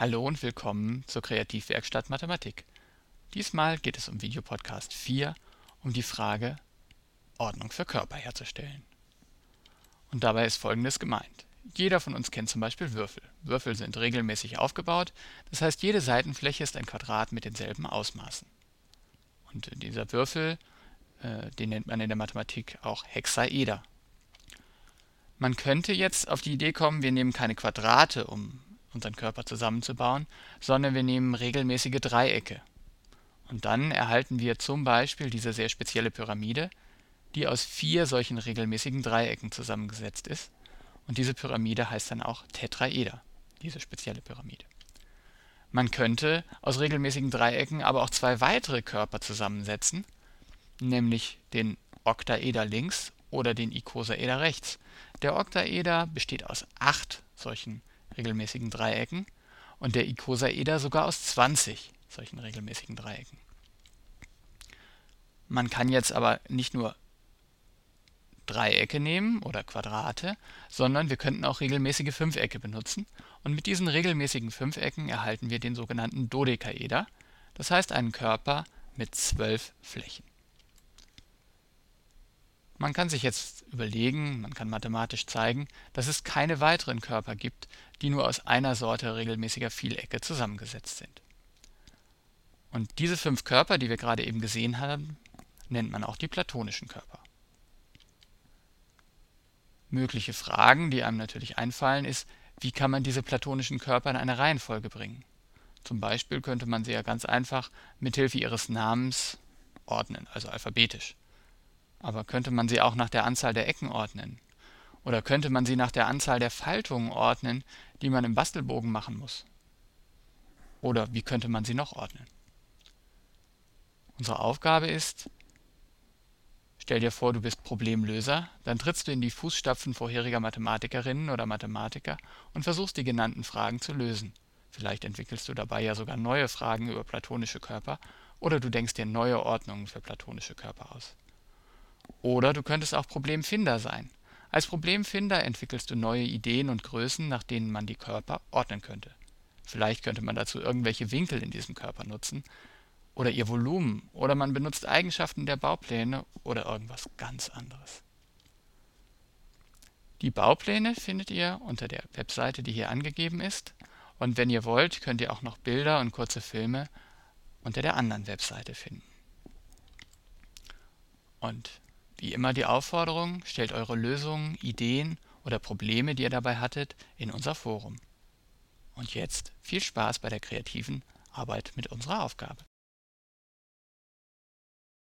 Hallo und willkommen zur Kreativwerkstatt Mathematik. Diesmal geht es um Videopodcast 4 um die Frage, Ordnung für Körper herzustellen. Und dabei ist folgendes gemeint. Jeder von uns kennt zum Beispiel Würfel. Würfel sind regelmäßig aufgebaut, das heißt jede Seitenfläche ist ein Quadrat mit denselben Ausmaßen. Und dieser Würfel, äh, den nennt man in der Mathematik auch Hexaeder. Man könnte jetzt auf die Idee kommen, wir nehmen keine Quadrate, um unseren Körper zusammenzubauen, sondern wir nehmen regelmäßige Dreiecke. Und dann erhalten wir zum Beispiel diese sehr spezielle Pyramide, die aus vier solchen regelmäßigen Dreiecken zusammengesetzt ist. Und diese Pyramide heißt dann auch Tetraeder, diese spezielle Pyramide. Man könnte aus regelmäßigen Dreiecken aber auch zwei weitere Körper zusammensetzen, nämlich den Oktaeder links oder den Ikosaeder rechts. Der Oktaeder besteht aus acht solchen regelmäßigen Dreiecken und der Ikosaeder sogar aus 20 solchen regelmäßigen Dreiecken. Man kann jetzt aber nicht nur Dreiecke nehmen oder Quadrate, sondern wir könnten auch regelmäßige Fünfecke benutzen und mit diesen regelmäßigen Fünfecken erhalten wir den sogenannten Dodekaeder, das heißt einen Körper mit zwölf Flächen. Man kann sich jetzt überlegen, man kann mathematisch zeigen, dass es keine weiteren Körper gibt, die nur aus einer Sorte regelmäßiger Vielecke zusammengesetzt sind. Und diese fünf Körper, die wir gerade eben gesehen haben, nennt man auch die platonischen Körper. Mögliche Fragen, die einem natürlich einfallen, ist, wie kann man diese platonischen Körper in eine Reihenfolge bringen? Zum Beispiel könnte man sie ja ganz einfach mithilfe ihres Namens ordnen, also alphabetisch. Aber könnte man sie auch nach der Anzahl der Ecken ordnen? Oder könnte man sie nach der Anzahl der Faltungen ordnen, die man im Bastelbogen machen muss? Oder wie könnte man sie noch ordnen? Unsere Aufgabe ist, stell dir vor, du bist Problemlöser, dann trittst du in die Fußstapfen vorheriger Mathematikerinnen oder Mathematiker und versuchst die genannten Fragen zu lösen. Vielleicht entwickelst du dabei ja sogar neue Fragen über platonische Körper oder du denkst dir neue Ordnungen für platonische Körper aus. Oder du könntest auch Problemfinder sein. Als Problemfinder entwickelst du neue Ideen und Größen, nach denen man die Körper ordnen könnte. Vielleicht könnte man dazu irgendwelche Winkel in diesem Körper nutzen oder ihr Volumen oder man benutzt Eigenschaften der Baupläne oder irgendwas ganz anderes. Die Baupläne findet ihr unter der Webseite, die hier angegeben ist. Und wenn ihr wollt, könnt ihr auch noch Bilder und kurze Filme unter der anderen Webseite finden. Und wie immer die Aufforderung, stellt eure Lösungen, Ideen oder Probleme, die ihr dabei hattet, in unser Forum. Und jetzt viel Spaß bei der kreativen Arbeit mit unserer Aufgabe.